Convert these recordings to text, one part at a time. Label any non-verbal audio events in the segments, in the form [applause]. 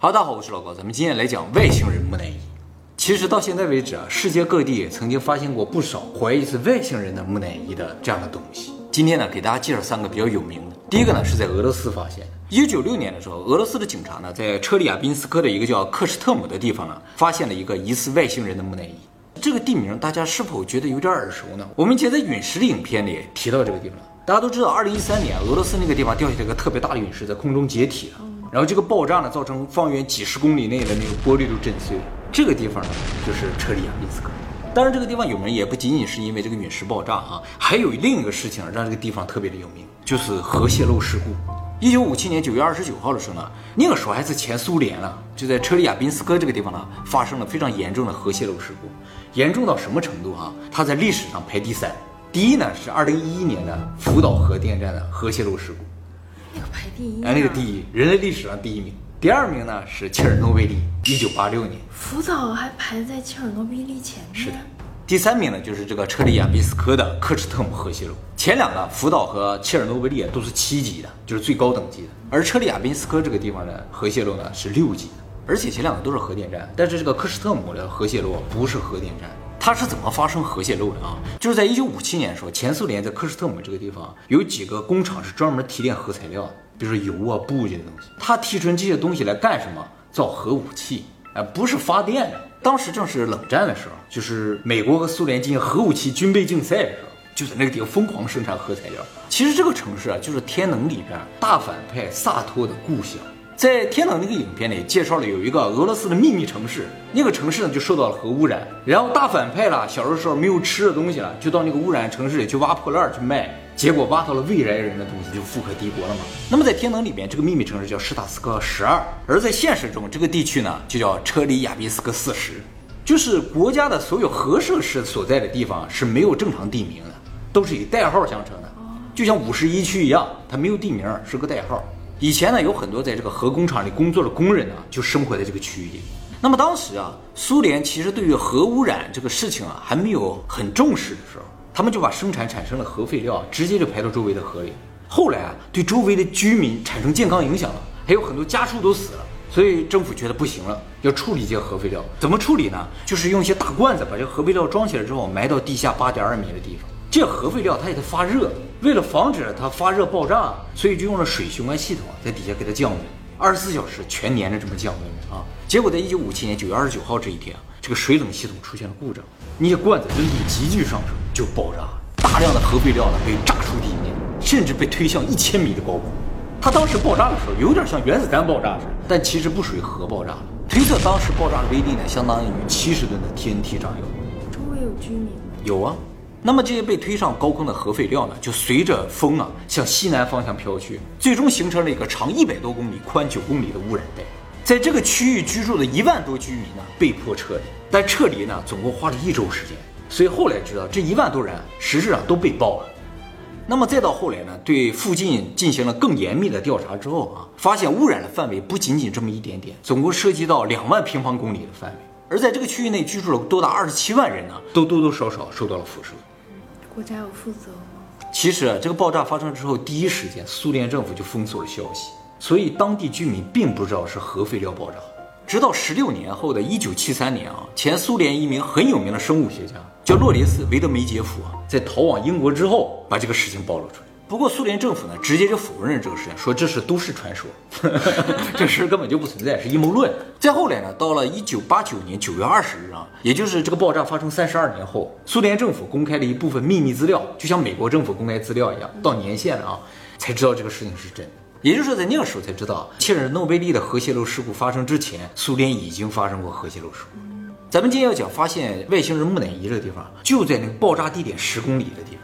好，大家好，我是老高，咱们今天来讲外星人木乃伊。其实到现在为止啊，世界各地曾经发现过不少怀疑是外星人的木乃伊的这样的东西。今天呢，给大家介绍三个比较有名的。第一个呢，是在俄罗斯发现的。一九九六年的时候，俄罗斯的警察呢，在车里亚宾斯克的一个叫克什特姆的地方呢，发现了一个疑似外星人的木乃伊。这个地名大家是否觉得有点耳熟呢？我们以前在陨石的影片里提到这个地方。大家都知道，二零一三年俄罗斯那个地方掉下来一个特别大的陨石，在空中解体了。然后这个爆炸呢，造成方圆几十公里内的那个玻璃都震碎了。这个地方呢，就是车里亚宾斯克。当然，这个地方有名也不仅仅是因为这个陨石爆炸啊，还有另一个事情让这个地方特别的有名，就是核泄漏事故。一九五七年九月二十九号的时候呢，那个时候还是前苏联呢，就在车里亚宾斯克这个地方呢，发生了非常严重的核泄漏事故。严重到什么程度啊？它在历史上排第三，第一呢是二零一一年的福岛核电站的核泄漏事故。排第一，哎，那个第一，人类历史上第一名。第二名呢是切尔诺贝利，一九八六年。福岛还排在切尔诺贝利前面。是的。第三名呢就是这个车里亚宾斯科的克什特姆核泄漏。前两个福岛和切尔诺贝利都是七级的，就是最高等级的。而车里亚宾斯科这个地方的核泄漏呢是六级的，而且前两个都是核电站，但是这个克什特姆的核泄漏不是核电站。它是怎么发生核泄漏的啊？就是在一九五七年的时候，前苏联在科什特姆这个地方有几个工厂是专门提炼核材料，比如说油啊、布这些东西。它提纯这些东西来干什么？造核武器，哎，不是发电的。当时正是冷战的时候，就是美国和苏联进行核武器军备竞赛的时候，就在那个地方疯狂生产核材料。其实这个城市啊，就是《天能》里边大反派萨托的故乡。在天能那个影片里介绍了有一个俄罗斯的秘密城市，那个城市呢就受到了核污染，然后大反派了，小的时候没有吃的东西了，就到那个污染城市里去挖破烂去卖，结果挖到了未来人的东西，就富可敌国了嘛。那么在天能里边，这个秘密城市叫施塔斯克十二，而在现实中，这个地区呢就叫车里亚宾斯克四十，就是国家的所有核设施所在的地方是没有正常地名的，都是以代号相称的，就像五十一区一样，它没有地名，是个代号。以前呢，有很多在这个核工厂里工作的工人呢，就生活在这个区域里。那么当时啊，苏联其实对于核污染这个事情啊，还没有很重视的时候，他们就把生产产生的核废料直接就排到周围的河里。后来啊，对周围的居民产生健康影响了，还有很多家畜都死了，所以政府觉得不行了，要处理这些核废料。怎么处理呢？就是用一些大罐子把这个核废料装起来之后，埋到地下八点二米的地方。这核废料它也在发热，为了防止它发热爆炸，所以就用了水循环系统在底下给它降温，二十四小时全年着这么降温啊。结果在一九五七年九月二十九号这一天啊，这个水冷系统出现了故障，那些罐子温度急剧上升就爆炸，大量的核废料呢被炸出地面，甚至被推向一千米的高空。它当时爆炸的时候有点像原子弹爆炸似的，但其实不属于核爆炸。推测当时爆炸的威力呢相当于七十吨的 TNT 炸药。周围有居民吗？有啊。那么这些被推上高空的核废料呢，就随着风啊向西南方向飘去，最终形成了一个长一百多公里、宽九公里的污染带。在这个区域居住的一万多居民呢，被迫撤离，但撤离呢，总共花了一周时间。所以后来知道，这一万多人实质上都被爆了。那么再到后来呢，对附近进行了更严密的调查之后啊，发现污染的范围不仅仅这么一点点，总共涉及到两万平方公里的范围。而在这个区域内居住了多达二十七万人呢，都多多少少受到了辐射。国家有负责吗？其实啊，这个爆炸发生之后，第一时间苏联政府就封锁了消息，所以当地居民并不知道是核废料爆炸。直到十六年后的一九七三年啊，前苏联一名很有名的生物学家叫洛林斯·维德梅杰夫啊，在逃往英国之后，把这个事情暴露出来。不过苏联政府呢，直接就否认了这个事情，说这是都市传说，[laughs] 这事根本就不存在，是阴谋论。再后来呢，到了一九八九年九月二十日啊，也就是这个爆炸发生三十二年后，苏联政府公开了一部分秘密资料，就像美国政府公开资料一样，到年限了啊，才知道这个事情是真。也就是说，在那个时候才知道，切尔诺贝利的核泄漏事故发生之前，苏联已经发生过核泄漏事故。咱们今天要讲发现外星人木乃伊这个地方，就在那个爆炸地点十公里的地方。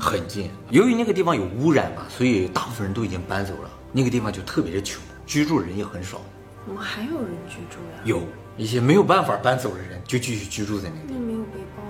很近，由于那个地方有污染嘛，所以大部分人都已经搬走了。那个地方就特别的穷，居住人也很少。怎么还有人居住呀？有一些没有办法搬走的人就继续居住在那里。那没有被爆？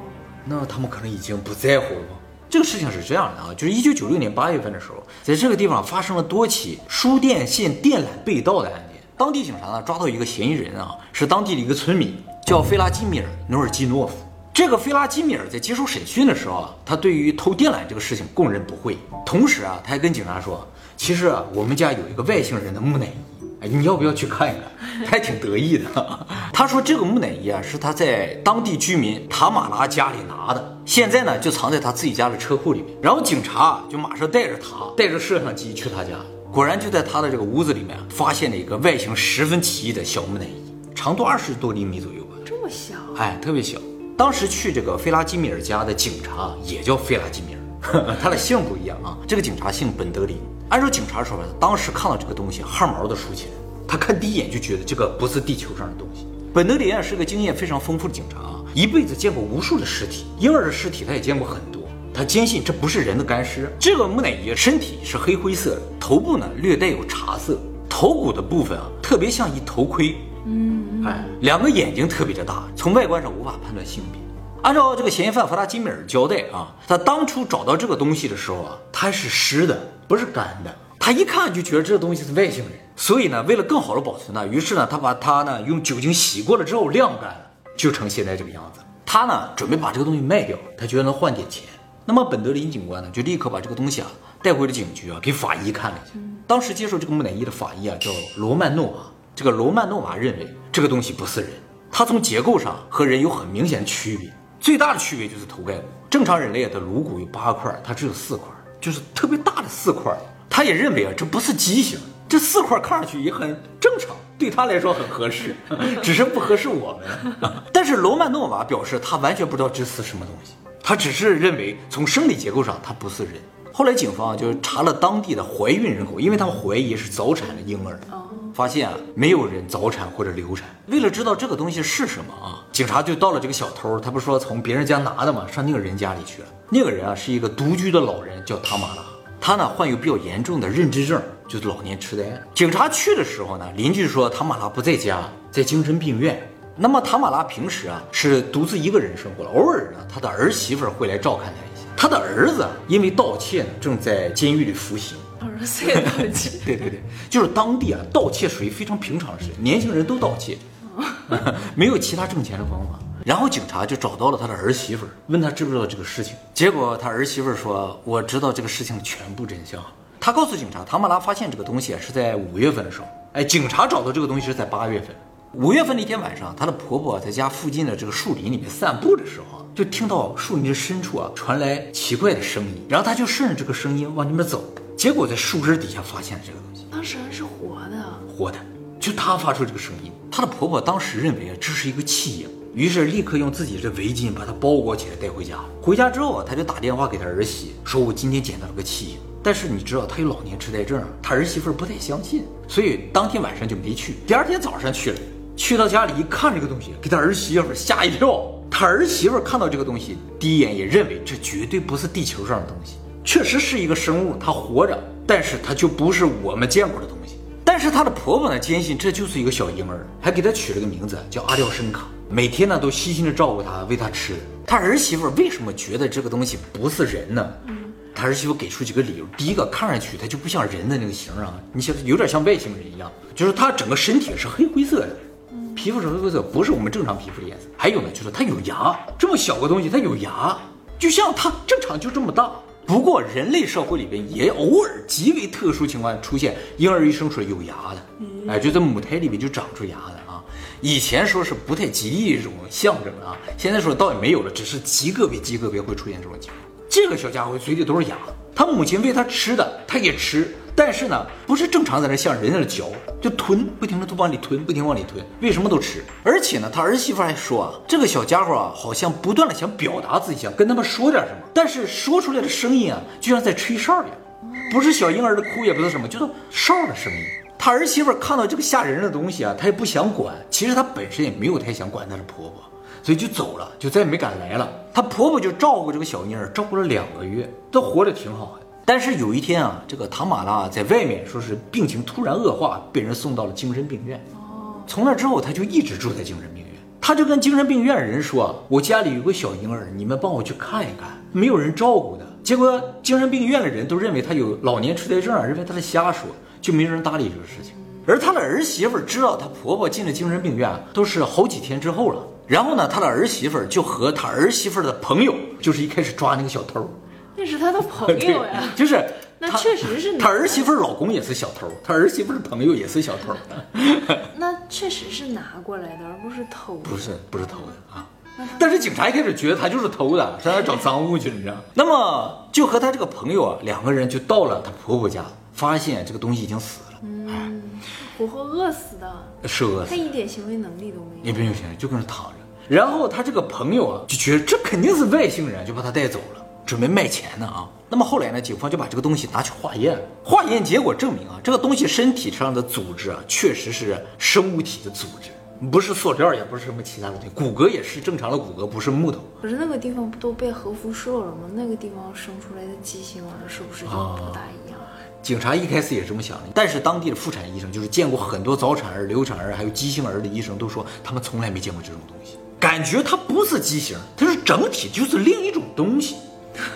那他们可能已经不在乎了吧？这个事情是这样的啊，就是一九九六年八月份的时候，在这个地方发生了多起输电线电缆被盗的案件。当地警察呢抓到一个嫌疑人啊，是当地的一个村民，叫费拉基米尔·努尔基诺夫。这个菲拉基米尔在接受审讯的时候啊，他对于偷电缆这个事情供认不讳。同时啊，他还跟警察说，其实啊，我们家有一个外星人的木乃伊，哎，你要不要去看一看？他还挺得意的。[laughs] 他说这个木乃伊啊，是他在当地居民塔马拉家里拿的，现在呢就藏在他自己家的车库里面。然后警察就马上带着他，带着摄像机去他家，果然就在他的这个屋子里面发现了一个外形十分奇异的小木乃伊，长度二十多厘米左右吧，这么小，哎，特别小。当时去这个费拉基米尔家的警察也叫费拉基米尔，[laughs] 他的姓不一样啊。这个警察姓本德林。按照警察说法，当时看到这个东西，汗毛都竖起来。他看第一眼就觉得这个不是地球上的东西。本德林啊是个经验非常丰富的警察啊，一辈子见过无数的尸体，婴儿的尸体他也见过很多。他坚信这不是人的干尸。这个木乃伊身体是黑灰色的，头部呢略带有茶色，头骨的部分啊特别像一头盔。嗯，哎，两个眼睛特别的大，从外观上无法判断性别。按照这个嫌疑犯弗拉基米尔交代啊，他当初找到这个东西的时候啊，它是湿的，不是干的。他一看就觉得这个东西是外星人，所以呢，为了更好的保存呢，于是呢，他把它呢用酒精洗过了之后晾干了，就成现在这个样子。他呢准备把这个东西卖掉，他觉得能换点钱。那么本德林警官呢就立刻把这个东西啊带回了警局啊，给法医看了一下。当时接受这个木乃伊的法医啊叫罗曼诺啊，这个罗曼诺瓦认为这个东西不是人，它从结构上和人有很明显的区别。最大的区别就是头盖骨，正常人类的颅骨有八块，它只有四块，就是特别大的四块。他也认为啊，这不是畸形，这四块看上去也很正常，对他来说很合适，[laughs] 只是不合适我们。[laughs] 但是罗曼诺瓦表示，他完全不知道这是什么东西，他只是认为从生理结构上它不是人。后来警方就查了当地的怀孕人口，因为他们怀疑是早产的婴儿。发现啊，没有人早产或者流产。为了知道这个东西是什么啊，警察就到了这个小偷，他不说从别人家拿的吗？上那个人家里去了。那个人啊，是一个独居的老人，叫塔马拉。他呢患有比较严重的认知症，就是老年痴呆。警察去的时候呢，邻居说塔马拉不在家，在精神病院。那么塔马拉平时啊是独自一个人生活，偶尔呢他的儿媳妇会来照看他一下。他的儿子因为盗窃呢，正在监狱里服刑。儿子也盗窃？对对对，就是当地啊，盗窃属于非常平常的事，年轻人都盗窃，[laughs] 没有其他挣钱的方法。然后警察就找到了他的儿媳妇，问他知不知道这个事情。结果他儿媳妇说：“我知道这个事情的全部真相。”他告诉警察，唐马拉发现这个东西是在五月份的时候。哎，警察找到这个东西是在八月份。五月份的一天晚上，她的婆婆在家附近的这个树林里面散步的时候，就听到树林的深处啊传来奇怪的声音，然后她就顺着这个声音往那边走。结果在树枝底下发现了这个东西，当时还是活的，活的，就她发出这个声音。她的婆婆当时认为啊，这是一个弃婴，于是立刻用自己的围巾把它包裹起来带回家。回家之后啊，她就打电话给她儿媳，说我今天捡到了个弃婴。但是你知道她有老年痴呆症，她儿媳妇不太相信，所以当天晚上就没去。第二天早上去了，去到家里一看这个东西，给她儿媳妇吓一跳。她儿媳妇看到这个东西，第一眼也认为这绝对不是地球上的东西。确实是一个生物，它活着，但是它就不是我们见过的东西。但是她的婆婆呢，坚信这就是一个小婴儿，还给她取了个名字叫阿廖申卡，每天呢都细心的照顾她，喂她吃。她儿媳妇为什么觉得这个东西不是人呢？她儿媳妇给出几个理由，第一个，看上去它就不像人的那个形啊，你像有点像外星人一样，就是它整个身体是黑灰色的，皮肤是黑灰色，不是我们正常皮肤的颜色。还有呢，就是它有牙，这么小个东西它有牙，就像它正常就这么大。不过，人类社会里边也偶尔极为特殊情况出现婴儿一生出来有牙的，哎，就在母胎里面就长出牙的啊。以前说是不太吉利这种象征啊，现在说倒也没有了，只是极个别、极个别会出现这种情况。这个小家伙嘴里都是牙，他母亲喂他吃的，他也吃。但是呢，不是正常在那像人在那嚼，就吞，不停的都往里吞，不停往里吞，为什么都吃？而且呢，他儿媳妇还说啊，这个小家伙啊，好像不断的想表达自己，想跟他们说点什么，但是说出来的声音啊，就像在吹哨一样，不是小婴儿的哭，也不是什么，就是哨的声音。他儿媳妇看到这个吓人的东西啊，她也不想管，其实她本身也没有太想管她的婆婆，所以就走了，就再也没敢来了。她婆婆就照顾这个小婴儿，照顾了两个月，都活得挺好的。但是有一天啊，这个唐马拉在外面说是病情突然恶化，被人送到了精神病院。哦，从那之后他就一直住在精神病院。他就跟精神病院的人说：“我家里有个小婴儿，你们帮我去看一看。”没有人照顾的，结果精神病院的人都认为他有老年痴呆症，认为他在瞎说，就没人搭理这个事情。而他的儿媳妇知道他婆婆进了精神病院，都是好几天之后了。然后呢，他的儿媳妇就和他儿媳妇的朋友，就是一开始抓那个小偷。那是他的朋友呀，[laughs] 就是 [laughs] 那确实是他儿媳妇儿老公也是小偷，他儿媳妇儿朋友也是小偷，[laughs] 那确实是拿过来的，而不是偷的。不是不是偷的啊。但是警察一开始觉得他就是偷的，上那找赃物去了，你知道？那么就和他这个朋友啊，两个人就到了他婆婆家，发现这个东西已经死了，嗯，活活饿死的，是饿死他。一点行为能力都没有。也不用钱，就跟那躺着。然后他这个朋友啊，就觉得这肯定是外星人，就把他带走了，准备卖钱呢啊。那么后来呢，警方就把这个东西拿去化验了，化验结果证明啊，这个东西身体上的组织啊，确实是生物体的组织，不是塑料，也不是什么其他的东西，骨骼也是正常的骨骼，不是木头。可是那个地方不都被核辐射了吗？那个地方生出来的畸形儿是不是就不大一样？警察一开始也这么想的，但是当地的妇产医生，就是见过很多早产儿、流产儿还有畸形儿的医生，都说他们从来没见过这种东西，感觉它不是畸形，它是整体就是另一种东西，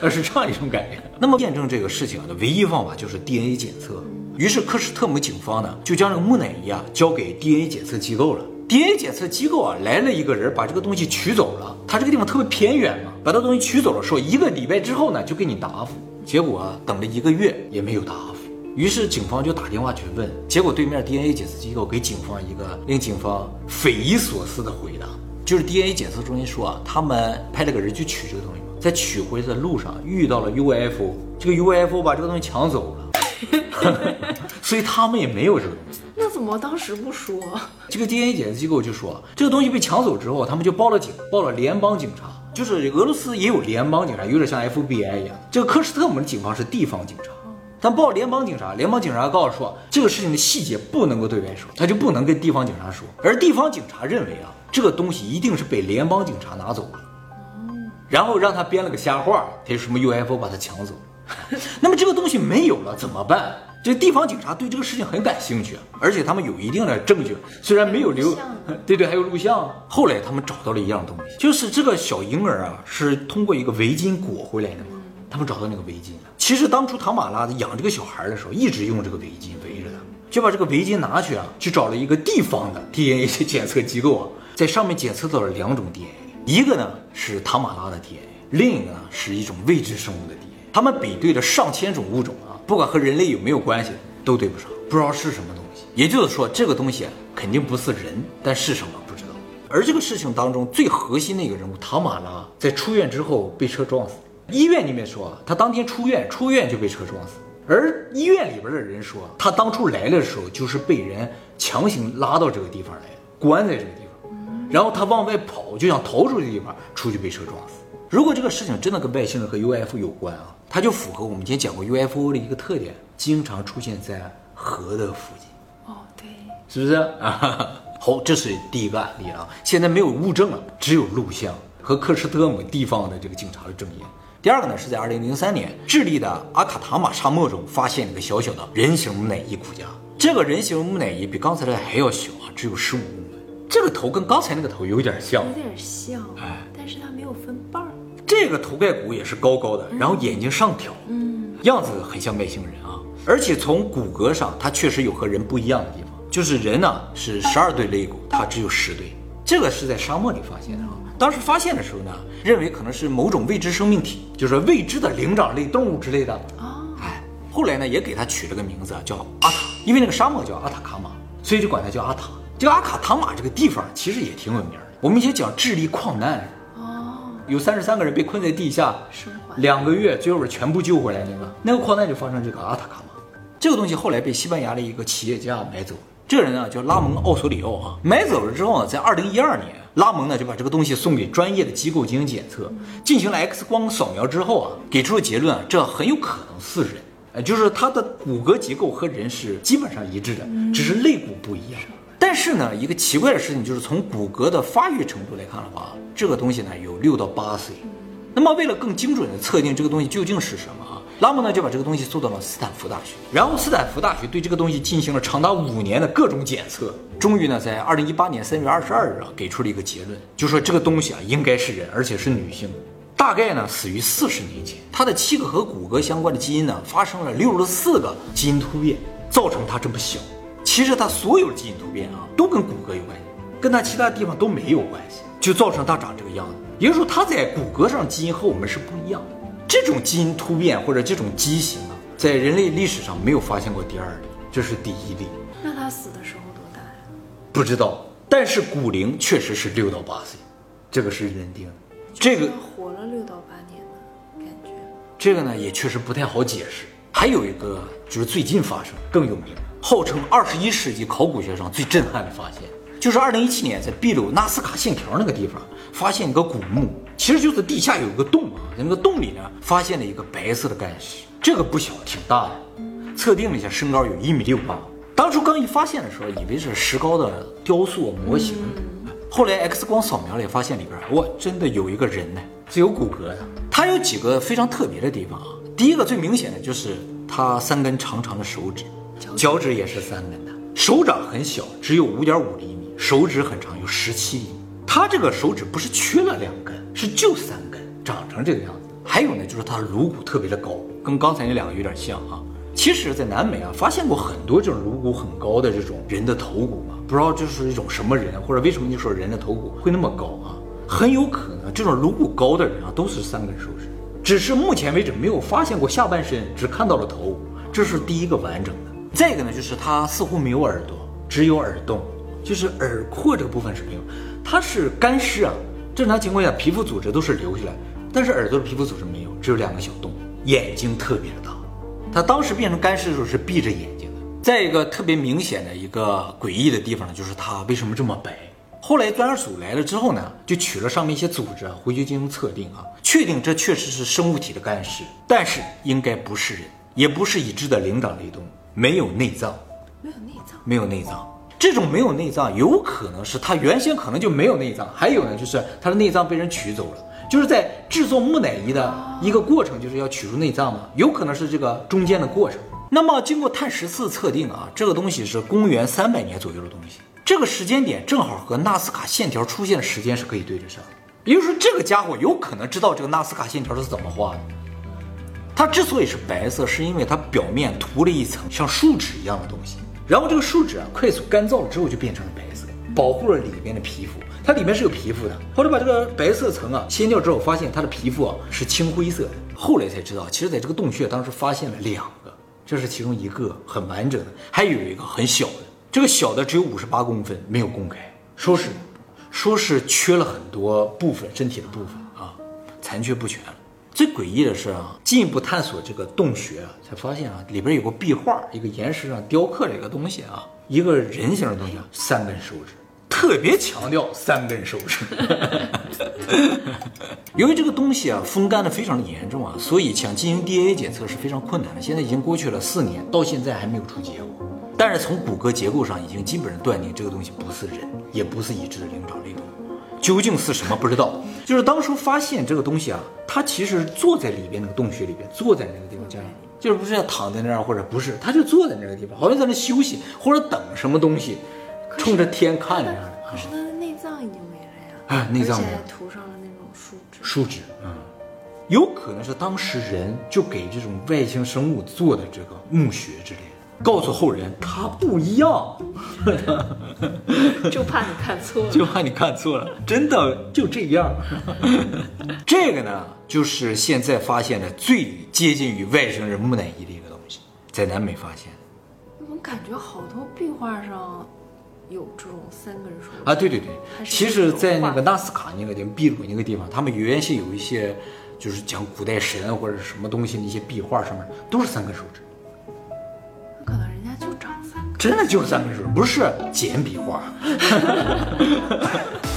呃，是这样一种感觉。那么验证这个事情的唯一方法就是 DNA 检测。于是科什特姆警方呢就将这个木乃伊啊交给 DNA 检测机构了。DNA 检测机构啊来了一个人，把这个东西取走了。他这个地方特别偏远嘛，把这东西取走了，说一个礼拜之后呢就给你答复。结果啊等了一个月也没有答复。于是警方就打电话去问，结果对面 DNA 检测机构给警方一个令警方匪夷所思的回答，就是 DNA 检测中心说啊，他们派了个人去取这个东西，在取回的路上遇到了 UFO，这个 UFO 把这个东西抢走了 [laughs] [laughs] 所以他们也没有这个东西。那怎么当时不说？这个 DNA 检测机构就说，这个东西被抢走之后，他们就报了警，报了联邦警察，就是俄罗斯也有联邦警察，有点像 FBI 一样。这个科什特姆的警方是地方警察。但报联邦警察，联邦警察告诉说这个事情的细节不能够对外说，他就不能跟地方警察说。而地方警察认为啊，这个东西一定是被联邦警察拿走了，然后让他编了个瞎话，他有什么 UFO 把他抢走了。[laughs] 那么这个东西没有了怎么办？这地方警察对这个事情很感兴趣，而且他们有一定的证据，虽然没有留，[laughs] 对对，还有录像。后来他们找到了一样东西，就是这个小婴儿啊，是通过一个围巾裹回来的嘛。他们找到那个围巾了。其实当初唐马拉养这个小孩的时候，一直用这个围巾围着他，就把这个围巾拿去啊，去找了一个地方的 DNA 检测机构啊，在上面检测到了两种 DNA，一个呢是唐马拉的 DNA，另一个呢是一种未知生物的 DNA。他们比对了上千种物种啊，不管和人类有没有关系，都对不上，不知道是什么东西。也就是说，这个东西肯定不是人，但是什么不知道。而这个事情当中最核心的一个人物唐马拉，在出院之后被车撞死。医院里面说，他当天出院，出院就被车撞死。而医院里边的人说，他当初来的时候就是被人强行拉到这个地方来，关在这个地方，然后他往外跑，就想逃出这个地方，出去被车撞死。如果这个事情真的跟外星人和 UFO 有关啊，它就符合我们今天讲过 UFO 的一个特点，经常出现在河的附近。哦，对，是不是啊？[laughs] 好，这是第一个案例啊。现在没有物证了，只有录像和克什特姆地方的这个警察的证言。第二个呢，是在二零零三年，智利的阿卡塔马沙漠中发现了一个小小的人形木乃伊骨架。这个人形木乃伊比刚才的还要小啊，只有十五公分。这个头跟刚才那个头有点像有，点像，哎但是它没有分瓣儿。这个头盖骨也是高高的，然后眼睛上挑，嗯，样子很像外星人啊。而且从骨骼上，它确实有和人不一样的地方，就是人呢是十二对肋骨，它只有十对。这个是在沙漠里发现的啊。当时发现的时候呢，认为可能是某种未知生命体，就是未知的灵长类动物之类的。啊，哎，后来呢也给它取了个名字啊，叫阿塔，因为那个沙漠叫阿塔卡马，所以就管它叫阿塔。这个阿卡塔玛这个地方其实也挺有名的。我们以前讲智利矿难，哦，有三十三个人被困在地下两个月，最后边全部救回来那个，那个矿难就发生这个阿塔卡马。这个东西后来被西班牙的一个企业家买走。这个人呢叫拉蒙·奥索里奥啊，买走了之后呢，在二零一二年，拉蒙呢就把这个东西送给专业的机构进行检测，进行了 X 光扫描之后啊，给出了结论啊，这很有可能是人，呃，就是它的骨骼结构和人是基本上一致的，只是肋骨不一样。但是呢，一个奇怪的事情就是从骨骼的发育程度来看的话，这个东西呢有六到八岁。那么为了更精准的测定这个东西究竟是什么啊，拉姆呢就把这个东西送到了斯坦福大学，然后斯坦福大学对这个东西进行了长达五年的各种检测，终于呢在二零一八年三月二十二日啊给出了一个结论，就说这个东西啊应该是人，而且是女性。大概呢死于四十年前，它的七个和骨骼相关的基因呢发生了六十四个基因突变，造成它这么小。其实它所有的基因突变啊都跟骨骼有关系，跟它其他地方都没有关系，就造成它长这个样子。也就是说，它在骨骼上基因和我们是不一样的。这种基因突变或者这种畸形啊，在人类历史上没有发现过第二例，这是第一例。那他死的时候多大呀？不知道，但是骨龄确实是六到八岁，这个是认定的。这个活了六到八年的感觉。这个呢也确实不太好解释。还有一个就是最近发生更有名，号称二十一世纪考古学上最震撼的发现，就是二零一七年在秘鲁纳斯卡线条那个地方发现一个古墓，其实就是地下有一个洞啊，在那个洞里呢发现了一个白色的干尸，这个不小，挺大的，测定了一下身高有一米六八。当初刚一发现的时候，以为是石膏的雕塑模型，后来 X 光扫描了也发现里边，哇，真的有一个人呢，是有骨骼的。它有几个非常特别的地方啊。第一个最明显的就是他三根长长的手指，脚趾也是三根的，手掌很小，只有五点五厘米，手指很长，有十七厘米。他这个手指不是缺了两根，是就三根，长成这个样子。还有呢，就是他颅骨特别的高，跟刚才那两个有点像啊。其实，在南美啊，发现过很多这种颅骨很高的这种人的头骨嘛，不知道这是一种什么人，或者为什么你说人的头骨会那么高啊？很有可能这种颅骨高的人啊，都是三根手指，只是目前为止没有发现过下半身，只看到了头，这是第一个完整的。再一个呢，就是它似乎没有耳朵，只有耳洞，就是耳廓这个部分是没有，它是干尸啊。正常情况下，皮肤组织都是留下来，但是耳朵的皮肤组织没有，只有两个小洞，眼睛特别的大。他当时变成干尸的时候是闭着眼睛的。再一个特别明显的一个诡异的地方呢，就是它为什么这么白？后来专家组来了之后呢，就取了上面一些组织啊，回去进行测定啊，确定这确实是生物体的干尸，但是应该不是人，也不是已知的灵长类动物，没有内脏，没有内脏，没有内脏。这种没有内脏，有可能是它原先可能就没有内脏，还有呢，就是它的内脏被人取走了。就是在制作木乃伊的一个过程，就是要取出内脏嘛，有可能是这个中间的过程。那么经过碳十四测定啊，这个东西是公元三百年左右的东西，这个时间点正好和纳斯卡线条出现的时间是可以对得上。也就是说，这个家伙有可能知道这个纳斯卡线条是怎么画的。它之所以是白色，是因为它表面涂了一层像树脂一样的东西，然后这个树脂啊快速干燥了之后就变成了白色，保护了里边的皮肤。它里面是有皮肤的，后来把这个白色层啊掀掉之后，发现它的皮肤啊是青灰色的。后来才知道，其实在这个洞穴当时发现了两个，这是其中一个很完整的，还有一个很小的，这个小的只有五十八公分，没有公开，说是说是缺了很多部分身体的部分啊，残缺不全了。最诡异的是啊，进一步探索这个洞穴啊，才发现啊里边有个壁画，一个岩石上雕刻了一个东西啊，一个人形的东西，三根手指。特别强调三根手指。[laughs] 由于这个东西啊风干的非常的严重啊，所以想进行 DNA 检测是非常困难的。现在已经过去了四年，到现在还没有出结果。但是从骨骼结构上已经基本上断定这个东西不是人，也不是已知的灵长类动物。究竟是什么不知道。就是当初发现这个东西啊，它其实坐在里边那个洞穴里边，坐在那个地方这样，就是不是要躺在那儿或者不是，他就坐在那个地方，好像在那休息或者等什么东西。冲着天看着的，可是它的内脏已经没了呀，啊，内脏没了，涂上了那种树脂，树脂，嗯，有可能是当时人就给这种外星生物做的这个墓穴之类的，告诉后人他不一样，[laughs] 就怕你看错了，[laughs] 就怕你看错了，真的就这样。[laughs] 这个呢，就是现在发现的最接近于外星人木乃伊的一个东西，在南美发现。我感觉好多壁画上。有这种三根手啊，对对对，其实，在那个纳斯卡那个地方，秘鲁那个地方，他们原先有一些，就是讲古代神或者什么东西的一些壁画，上面都是三根手指。真的就是三分熟不是简笔画。[laughs]